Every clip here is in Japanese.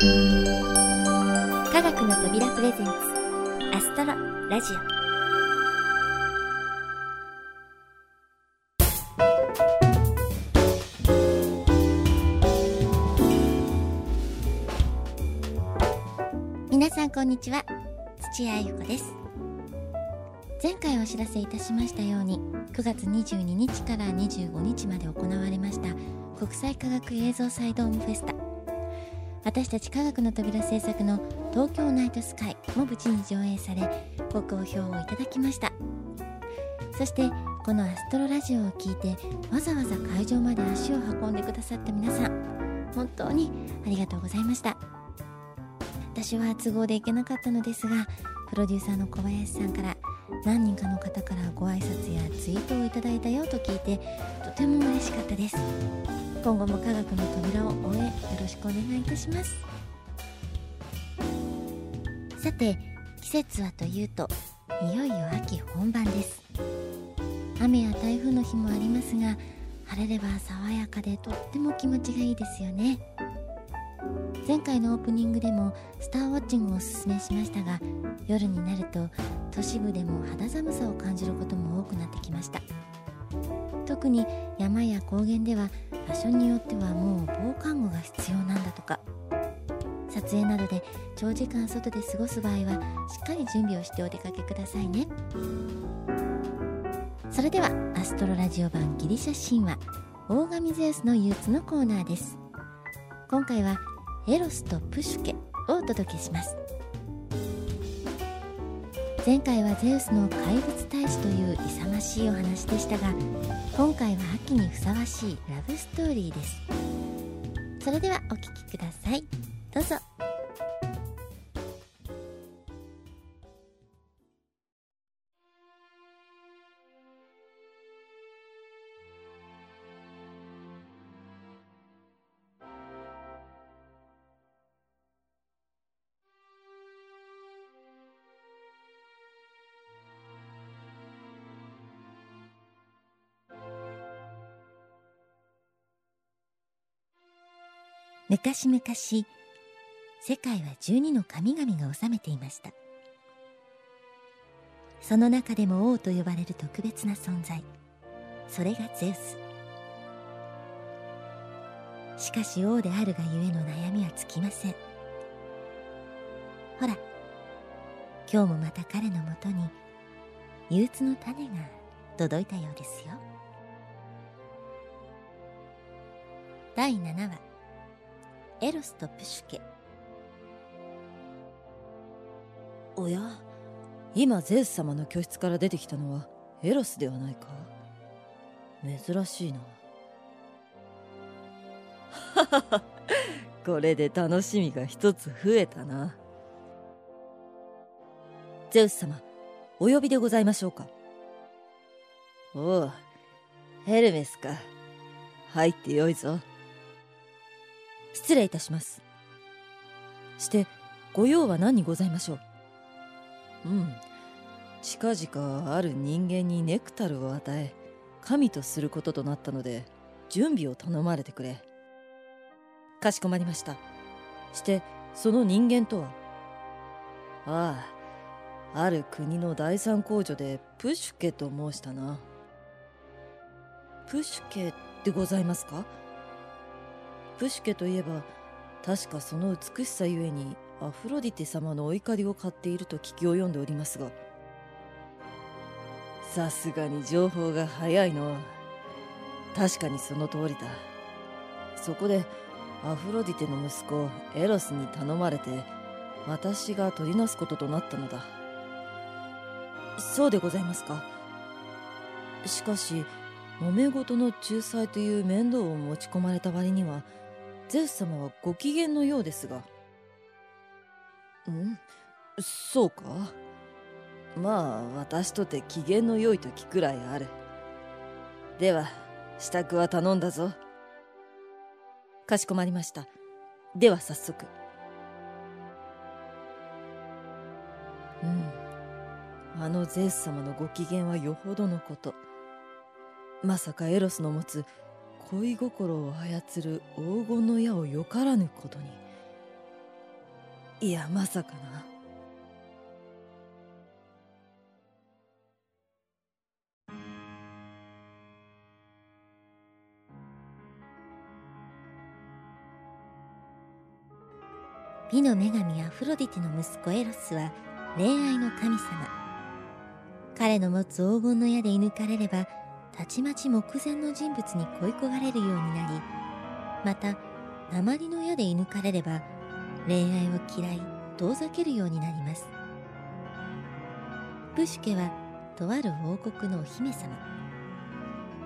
科学の扉プレゼンツアストロラジオ。皆さんこんにちは。土屋ゆ子です。前回お知らせいたしましたように9月22日から25日まで行われました国際科学映像サイドームフェスタ。私たち科学の扉制作の東京ナイトスカイも無事に上映されご好評をいただきました。そしてこのアストロラジオを聴いてわざわざ会場まで足を運んでくださった皆さん本当にありがとうございました。私は都合で行けなかったのですがプロデューサーの小林さんから何人かの方からご挨拶やツイートをいただいたよと聞いてとても嬉しかったです。今後も科学の扉を応援よろしくお願いいたします。さて季節はというといよいよ秋本番です。雨や台風の日もありますが晴れれば爽やかでとっても気持ちがいいですよね。前回のオープニングでもスターウォッチングをおすすめしましたが夜になると都市部でも肌寒さを感じることも多くなってきました。特に山や高原では場所によってはもう防寒具が必要なんだとか。撮影などで長時間外で過ごす場合はしっかり準備をしてお出かけくださいね。それではアストロラジオ版ギリシャ神話大神ゼウスの憂鬱のコーナーです。今回はエロスとプシュケをお届けします。前回はゼウスの怪物大使という勇ましいお話でしたが今回は秋にふさわしいラブストーリーです。それではお聴きください。どうぞ。昔々世界は12の神々が治めていました。その中でも王と呼ばれる特別な存在。それがゼウス。しかし王であるがゆえの悩みは尽きません。ほら今日もまた彼のもとに憂鬱の種が届いたようですよ。第7話。エロスとプシュケ。おや？今ゼウス様の居室から出てきたのはエロスではないか？珍しいな。これで楽しみが一つ増えたな。ゼウス様お呼びでございましょうか？おうヘルメスか。入ってよいぞ。失礼いたします。してご用は何にございましょう？うん。近々ある人間にネクタルを与え神とすることとなったので準備を頼まれてくれ。かしこまりました。してその人間とは？ああある国の第三工女でプシュケと申したな。プシュケでございますか？プシュケといえば確かその美しさゆえにアフロディテ様のお怒りを買っていると聞き及んでおりますがさすがに情報が早いの確かにその通りだ。そこでアフロディテの息子エロスに頼まれて私が取りなすこととなったのだ。そうでございますか。しかし揉め事の仲裁という面倒を持ち込まれた割にはゼウス様はご機嫌のようですが。んそうかまあ私とて機嫌の良い時くらいある。では支度は頼んだぞ。かしこまりました。では早速。うん。あのゼウス様のご機嫌はよほどのこと。まさかエロスの持つ恋心を操る黄金の矢をよからぬことに。いやまさかな。美の女神アフロディテの息子エロスは恋愛の神様。彼の持つ黄金の矢で射抜かれればたちまち目前の人物に恋焦がれるようになりまた鉛の矢で射抜かれれば恋愛を嫌い遠ざけるようになります。プシュケはとある王国のお姫様。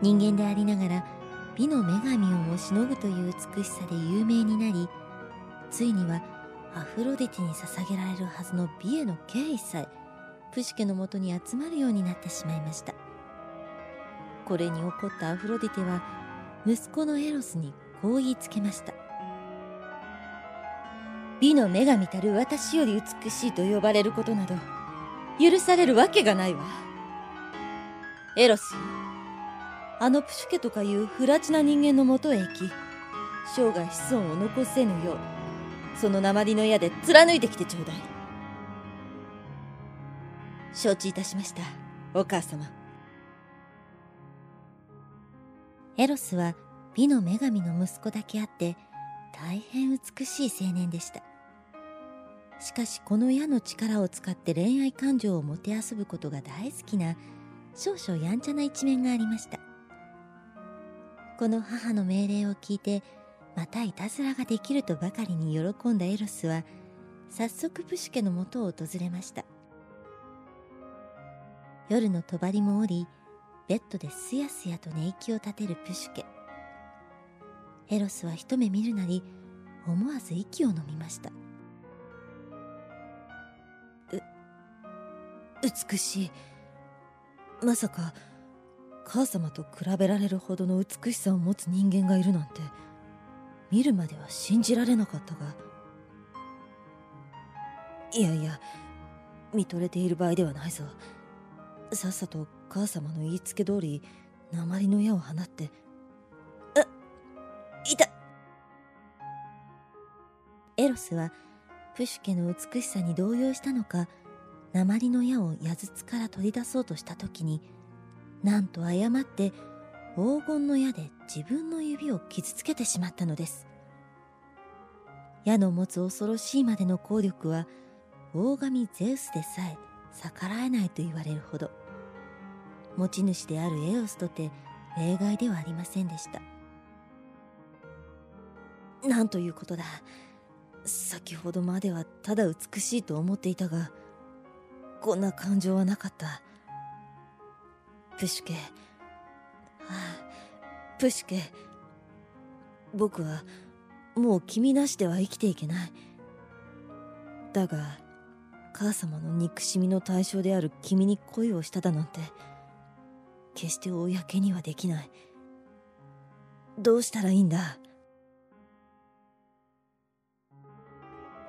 人間でありながら美の女神をもしのぐという美しさで有名になりついにはアフロディティに捧げられるはずの美への敬意さえプシュケのもとに集まるようになってしまいました。これに怒ったアフロディテは息子のエロスにこう言いつけました。美の女神たる私より美しいと呼ばれることなど許されるわけがないわ。エロスよあのプシュケとかいう不埒な人間のもとへ行き生涯子孫を残せぬようその鉛の矢で貫いてきてちょうだい。承知いたしましたお母様。エロスは美の女神の息子だけあって大変美しい青年でした。しかしこの矢の力を使って恋愛感情をもてあそぶことが大好きな少々やんちゃな一面がありました。この母の命令を聞いてまたいたずらができるとばかりに喜んだエロスは早速プシュケのもとを訪れました。夜の帳も降りベッドですやすやと寝息を立てるプシュケ。エロスは一目見るなり思わず息を飲みました。う美しい。まさか母様と比べられるほどの美しさを持つ人間がいるなんて見るまでは信じられなかったが。いやいや見とれている場合ではないぞ。さっさと母様の言いつけ通り鉛の矢を放って。あいたエロスはプシュケの美しさに動揺したのか鉛の矢を矢筒から取り出そうとした時になんと誤って黄金の矢で自分の指を傷つけてしまったのです。矢の持つ恐ろしいまでの効力は大神ゼウスでさえ逆らえないと言われるほど。持ち主であるエオスとて例外ではありませんでした。なんということだ。先ほどまではただ美しいと思っていたがこんな感情はなかった。プシュケ。はあプシュケ。僕はもう君なしでは生きていけない。だが母様の憎しみの対象である君に恋をしただなんて。決して公にはできない。どうしたらいいんだ？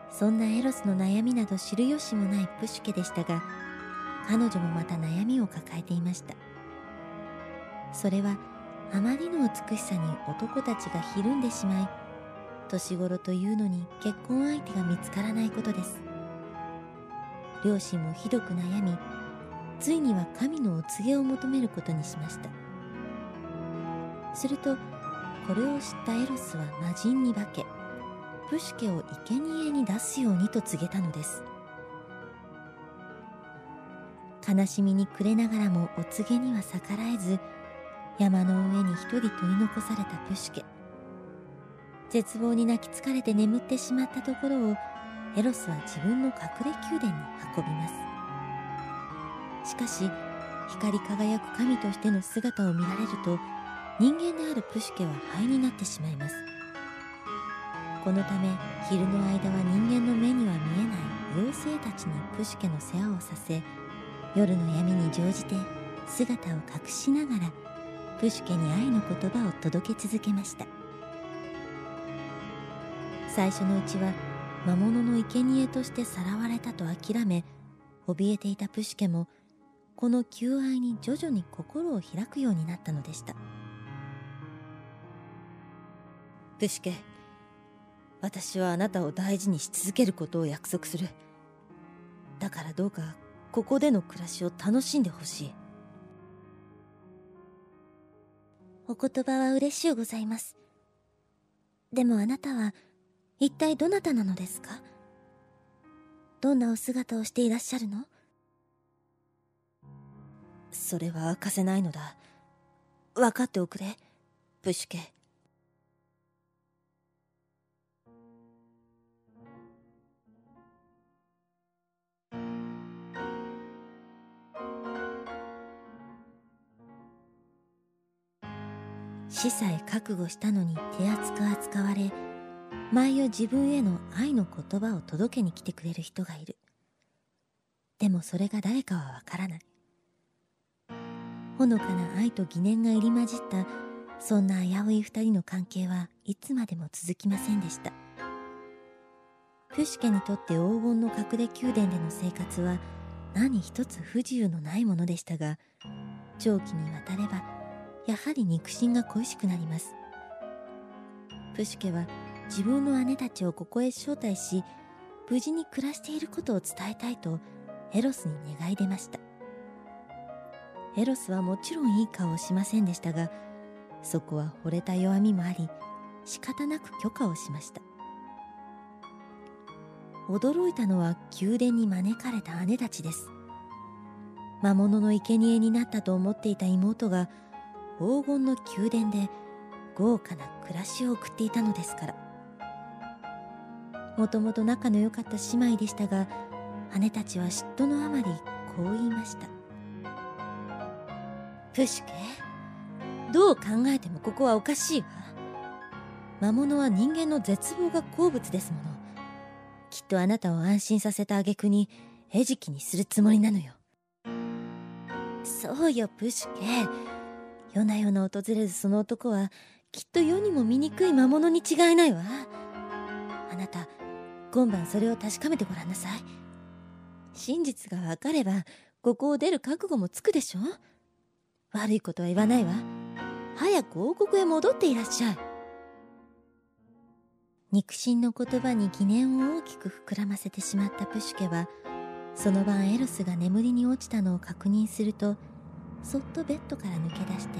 そんなエロスの悩みなど知る由もないプシュケでしたが彼女もまた悩みを抱えていました。それはあまりの美しさに男たちがひるんでしまい年頃というのに結婚相手が見つからないことです。両親もひどく悩みついには神のお告げを求めることにしました。するとこれを知ったエロスは魔人に化けプシュケを生贄に出すようにと告げたのです。悲しみに暮れながらもお告げには逆らえず山の上に一人取り残されたプシュケ絶望に泣き疲れて眠ってしまったところをエロスは自分の隠れ宮殿に運びます。しかし光り輝く神としての姿を見られると人間であるプシュケは灰になってしまいます。このため昼の間は人間の目には見えない妖精たちにプシュケの世話をさせ夜の闇に乗じて姿を隠しながらプシュケに愛の言葉を届け続けました。最初のうちは魔物の生贄としてさらわれたと諦め怯えていたプシュケもこの求愛に徐々に心を開くようになったのでした。プシュケ私はあなたを大事にし続けることを約束する。だからどうかここでの暮らしを楽しんでほしい。お言葉は嬉しゅうございます。でもあなたは一体どなたなのですか？どんなお姿をしていらっしゃるの？それは明かせないのだ。分かっておくれプシュケ。死さえ覚悟したのに手厚く扱われ舞を自分への愛の言葉を届けに来てくれる人がいる。でもそれが誰かはわからない。ほのかな愛と疑念が入り混じったそんな危うい二人の関係はいつまでも続きませんでした。プシュケにとって黄金の隠れ宮殿での生活は何一つ不自由のないものでしたが長期にわたればやはり肉親が恋しくなります。プシュケは自分の姉たちをここへ招待し無事に暮らしていることを伝えたいとエロスに願い出ました。エロスはもちろんいい顔をしませんでしたがそこは惚れた弱みもあり仕方なく許可をしました。驚いたのは宮殿に招かれた姉たちです。魔物の生贄になったと思っていた妹が黄金の宮殿で豪華な暮らしを送っていたのですから。もともと仲の良かった姉妹でしたが姉たちは嫉妬のあまりこう言いました。プシュケ？どう考えてもここはおかしいわ。魔物は人間の絶望が好物ですもの。きっとあなたを安心させた挙句に餌食にするつもりなのよ。そうよプシュケ。夜な夜な訪れるその男はきっと世にも醜い魔物に違いないわ。あなた今晩それを確かめてごらんなさい。真実がわかればここを出る覚悟もつくでしょ？悪いことは言わないわ。早く王国へ戻っていらっしゃい。肉親の言葉に疑念を大きく膨らませてしまったプシュケはその晩エロスが眠りに落ちたのを確認するとそっとベッドから抜け出して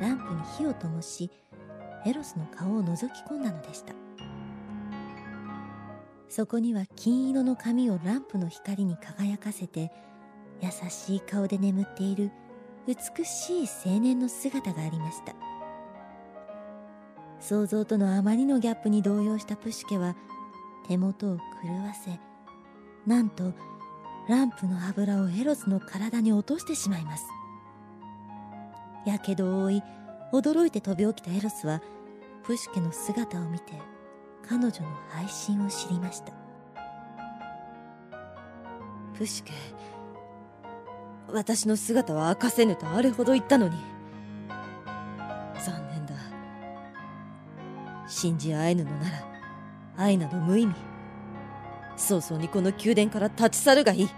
ランプに火を灯しエロスの顔を覗き込んだのでした。そこには金色の髪をランプの光に輝かせて優しい顔で眠っている美しい青年の姿がありました。想像とのあまりのギャップに動揺したプシュケは手元を狂わせなんとランプの油をエロスの体に落としてしまいます。やけどを負い驚いて飛び起きたエロスはプシュケの姿を見て彼女の配信を知りました。プシュケ私の姿は明かせぬとあれほど言ったのに。残念だ。信じ合えぬのなら愛など無意味。早々にこの宮殿から立ち去るがいい。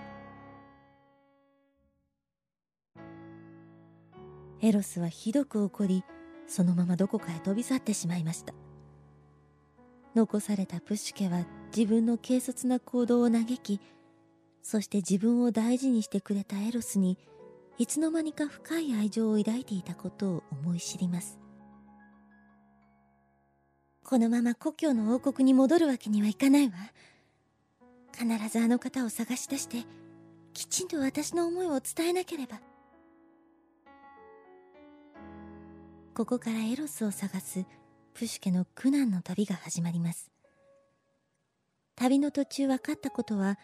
エロスはひどく怒りそのままどこかへ飛び去ってしまいました。残されたプシュケは自分の軽率な行動を嘆きそして自分を大事にしてくれたエロスにいつの間にか深い愛情を抱いていたことを思い知ります。このまま故郷の王国に戻るわけにはいかないわ。必ずあの方を探し出してきちんと私の思いを伝えなければ。ここからエロスを探すプシュケの苦難の旅が始まります。旅の途中分かったことは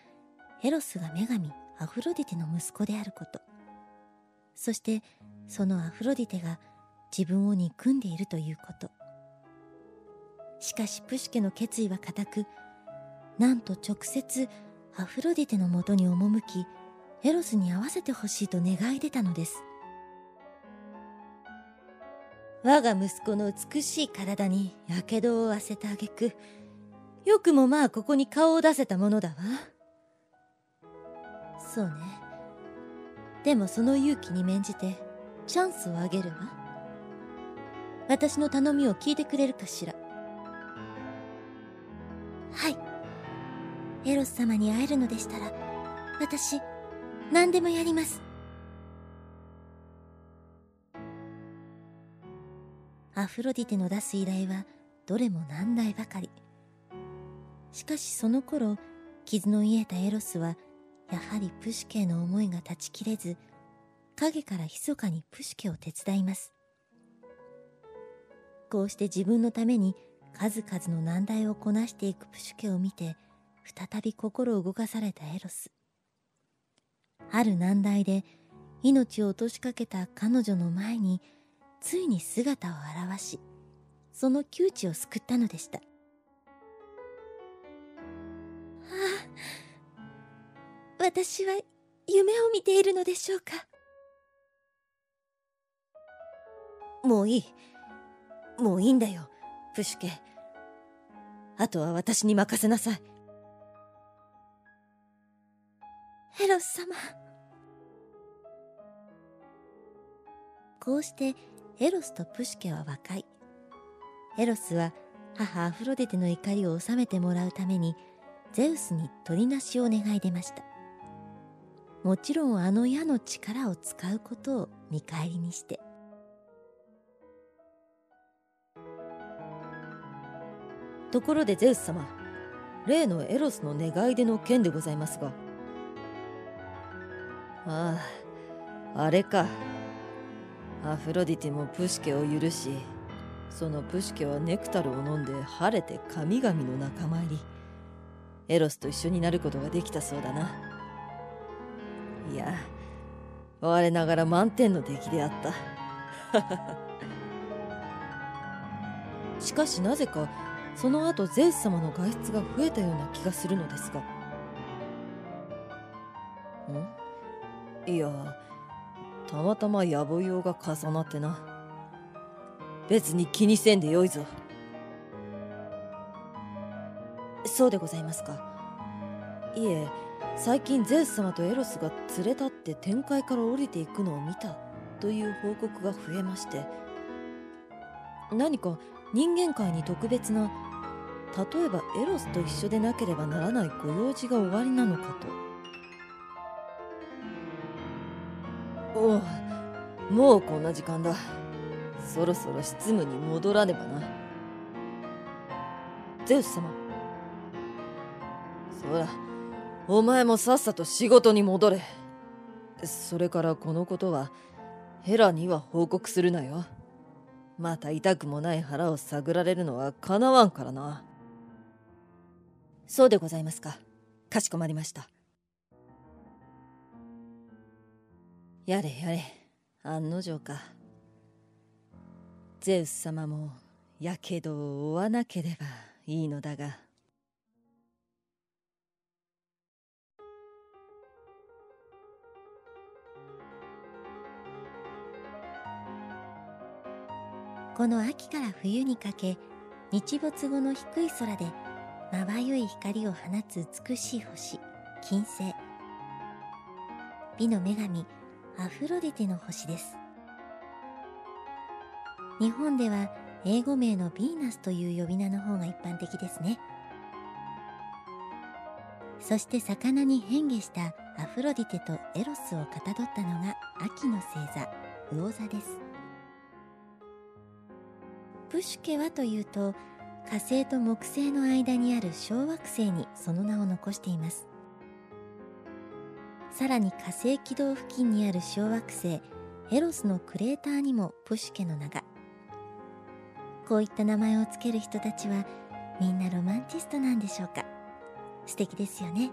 エロスが女神アフロディテの息子であること。そしてそのアフロディテが自分を憎んでいるということ。しかしプシュケの決意は固くなんと直接アフロディテのもとに赴きエロスに会わせてほしいと願い出たのです。我が息子の美しい体にやけどを負わせた挙句よくもまあここに顔を出せたものだわ。そうね。でもその勇気に免じてチャンスをあげるわ。私の頼みを聞いてくれるかしら。はい。エロス様に会えるのでしたら私何でもやります。アフロディテの出す依頼はどれも難題ばかり。しかしその頃傷の癒えたエロスはやはりプシュケの思いが断ち切れず影から密かにプシュケを手伝います。こうして自分のために数々の難題をこなしていくプシュケを見て再び心を動かされたエロス。ある難題で命を落としかけた彼女の前についに姿を現しその窮地を救ったのでした。ああ私は夢を見ているのでしょうか？もういい。もういいんだよプシュケ。あとは私に任せなさい。エロス様。こうしてエロスとプシュケは和解。エロスは母アフロデテの怒りを収めてもらうためにゼウスに取りなしを願い出ました。もちろんあの矢の力を使うことを見返りにして。ところでゼウス様例のエロスの願い出の件でございますが。あああれか。アフロディティもプシュケを許しそのプシュケはネクタルを飲んで晴れて神々の仲間入り。エロスと一緒になることができたそうだな。いや我ながら満点の出来であった。しかしなぜかその後ゼウス様の外出が増えたような気がするのですが。ん？いやたまたま野暮用が重なってな。別に気にせんでよいぞ。そうでございますか。いえ最近ゼウス様とエロスが連れ立って天界から降りていくのを見たという報告が増えまして何か人間界に特別な例えばエロスと一緒でなければならないご用事が終わりなのかと。おおもうこんな時間だ。そろそろ執務に戻らねばな。ゼウス様。そうだ。お前もさっさと仕事に戻れ。それからこのことはヘラには報告するなよ。また痛くもない腹を探られるのはかなわんからな。そうでございますか。かしこまりました。やれやれ。案の定か。ゼウス様もやけどを負わなければいいのだが。この秋から冬にかけ日没後の低い空でまばゆい光を放つ美しい星金星。美の女神アフロディテの星です。日本では英語名のヴィーナスという呼び名の方が一般的ですね。そして魚に変化したアフロディテとエロスをかたどったのが秋の星座魚座です。プシュケはというと火星と木星の間にある小惑星にその名を残しています。さらに火星軌道付近にある小惑星エロスのクレーターにもプシュケの名が。こういった名前を付ける人たちはみんなロマンチストなんでしょうか。素敵ですよね。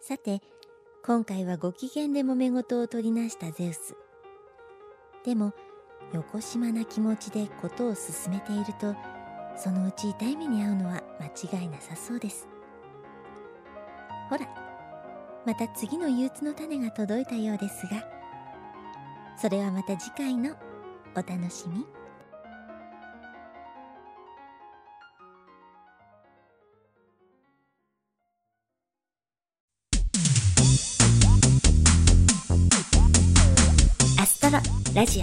さて今回はご機嫌で揉め事を取りなしたゼウス。でもよこしまな気持ちで事を進めているとそのうち痛い目に遭うのは間違いなさそうです。ほらまた次の憂鬱の種が届いたようですがそれはまた次回のお楽しみ。ラジオ。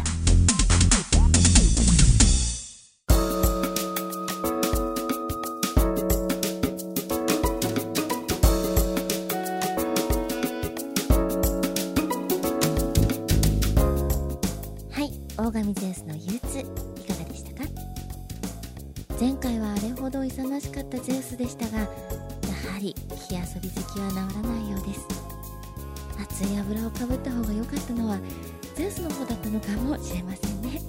はい大神ゼウスの憂鬱。いかがでしたか？前回はあれほど勇ましかったゼウスでしたがやはり火遊び好きは治らないようです。熱い油をかぶった方が良かったのはゼウスの方ったのかもしれませんね。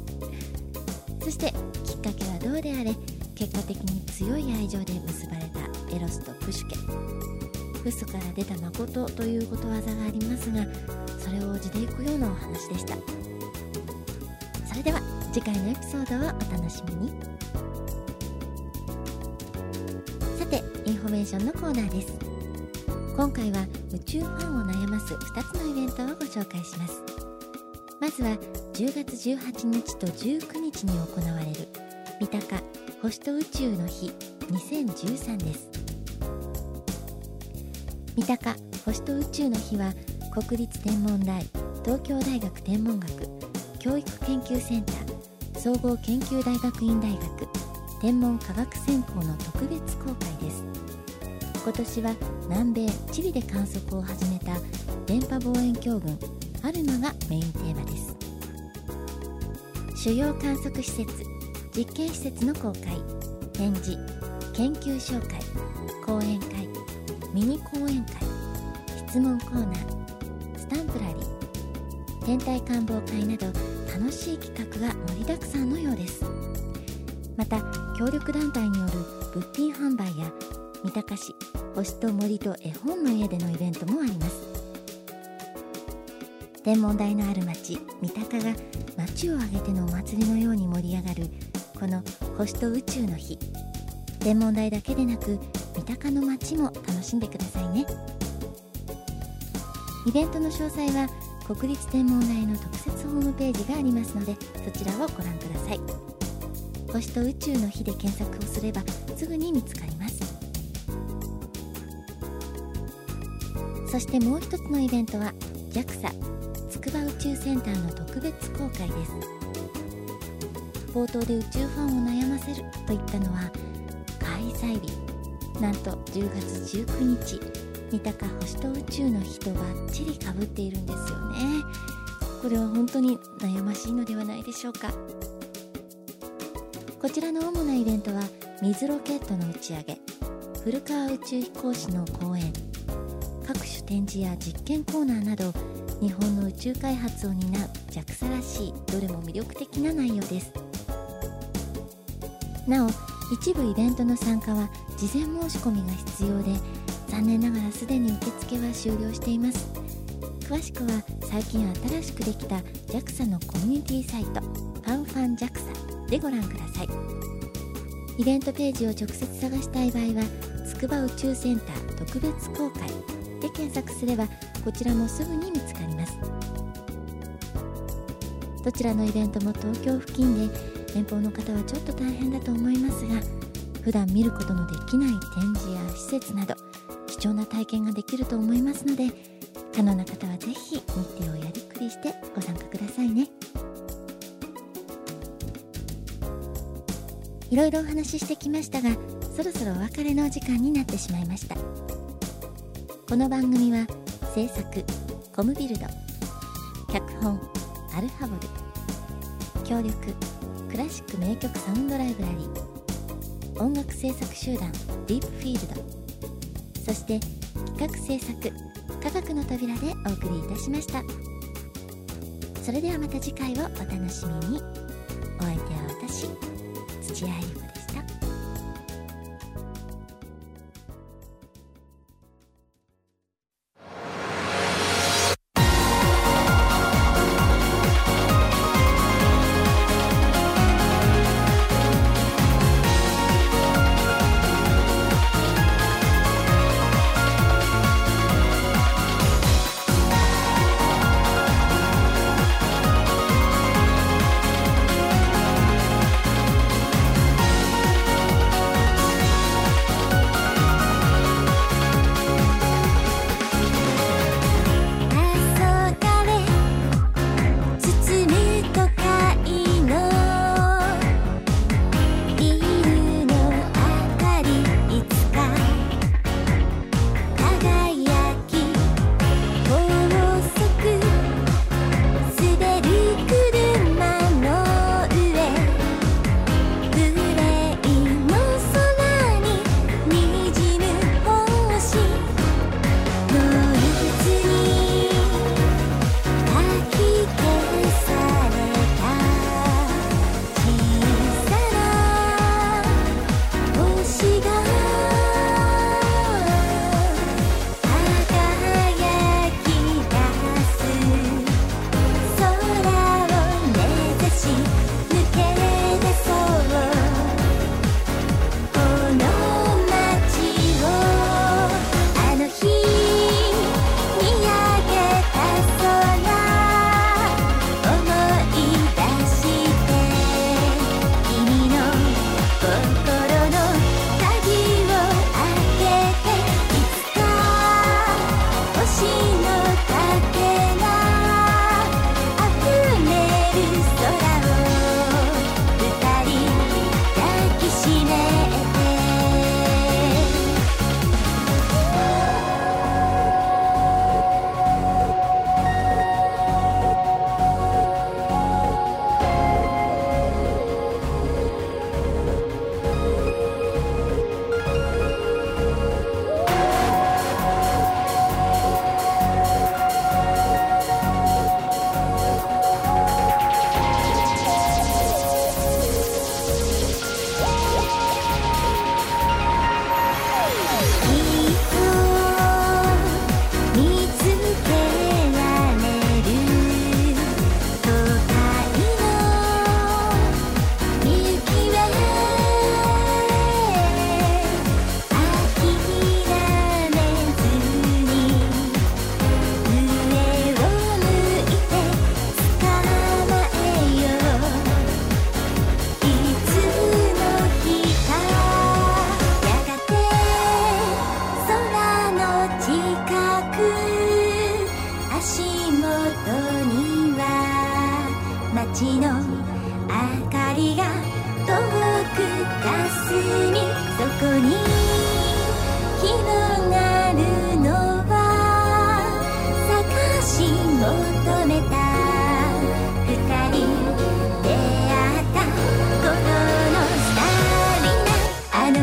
そしてきっかけはどうであれ結果的に強い愛情で結ばれたエロスとプシュケ。フスから出た誠ということわざがありますがそれを地でいくようなお話でした。それでは次回のエピソードをお楽しみに。さてインフォメーションのコーナーです。今回は宇宙ファンを悩ます2つのイベントをご紹介します。まずは10月18日と19日に行われる。三鷹星と宇宙の日2013です。三鷹星と宇宙の日は国立天文台東京大学天文学教育研究センター総合研究大学院大学天文科学専攻の特別公開です。今年は南米チリで観測を始めた電波望遠鏡群アルマがメインテーマです。主要観測施設実験施設の公開展示研究紹介講演会ミニ講演会質問コーナースタンプラリー天体観望会など楽しい企画が盛りだくさんのようです。また協力団体による物品販売や三鷹市星と森と絵本の家でのイベントもあります。天文台のある町三鷹が町を挙げてのお祭りのように盛り上がるこの星と宇宙の日。天文台だけでなく三鷹の街も楽しんでくださいね。イベントの詳細は国立天文台の特設ホームページがありますのでそちらをご覧ください。星と宇宙の日で検索をすればすぐに見つかります。そしてもう一つのイベントは JAXA 筑波宇宙センターの特別公開です。冒頭で宇宙ファンを悩ませると言ったのは開催日。なんと10月19日。三鷹星と宇宙の日とバッチリかぶっているんですよね。これは本当に悩ましいのではないでしょうか。こちらの主なイベントは水ロケットの打ち上げ。古川宇宙飛行士の講演。各種展示や実験コーナーなど日本の宇宙開発を担う JAXA らしいどれも魅力的な内容です。なお一部イベントの参加は事前申し込みが必要で残念ながらすでに受付は終了しています。詳しくは最近新しくできた JAXA のコミュニティサイトファンファン JAXA でご覧ください。イベントページを直接探したい場合は筑波宇宙センター特別公開で検索すればこちらもすぐに見つかります。どちらのイベントも東京付近で遠方の方はちょっと大変だと思いますが普段見ることのできない展示や施設など貴重な体験ができると思いますので可能な方はぜひ日程をやりくりしてご参加くださいね。いろいろお話ししてきましたがそろそろお別れのお時間になってしまいました。この番組は制作コムビルド脚本アルファボル協力クラシック名曲サウンドライブラリー音楽制作集団ディープフィールドそして企画制作科学の扉でお送りいたしました。それではまた次回をお楽しみに。お相手は私土屋ゆ子です。足元には街の明かりが遠くかすみそこに広がるのは探し求めた二人出会った頃のスターあの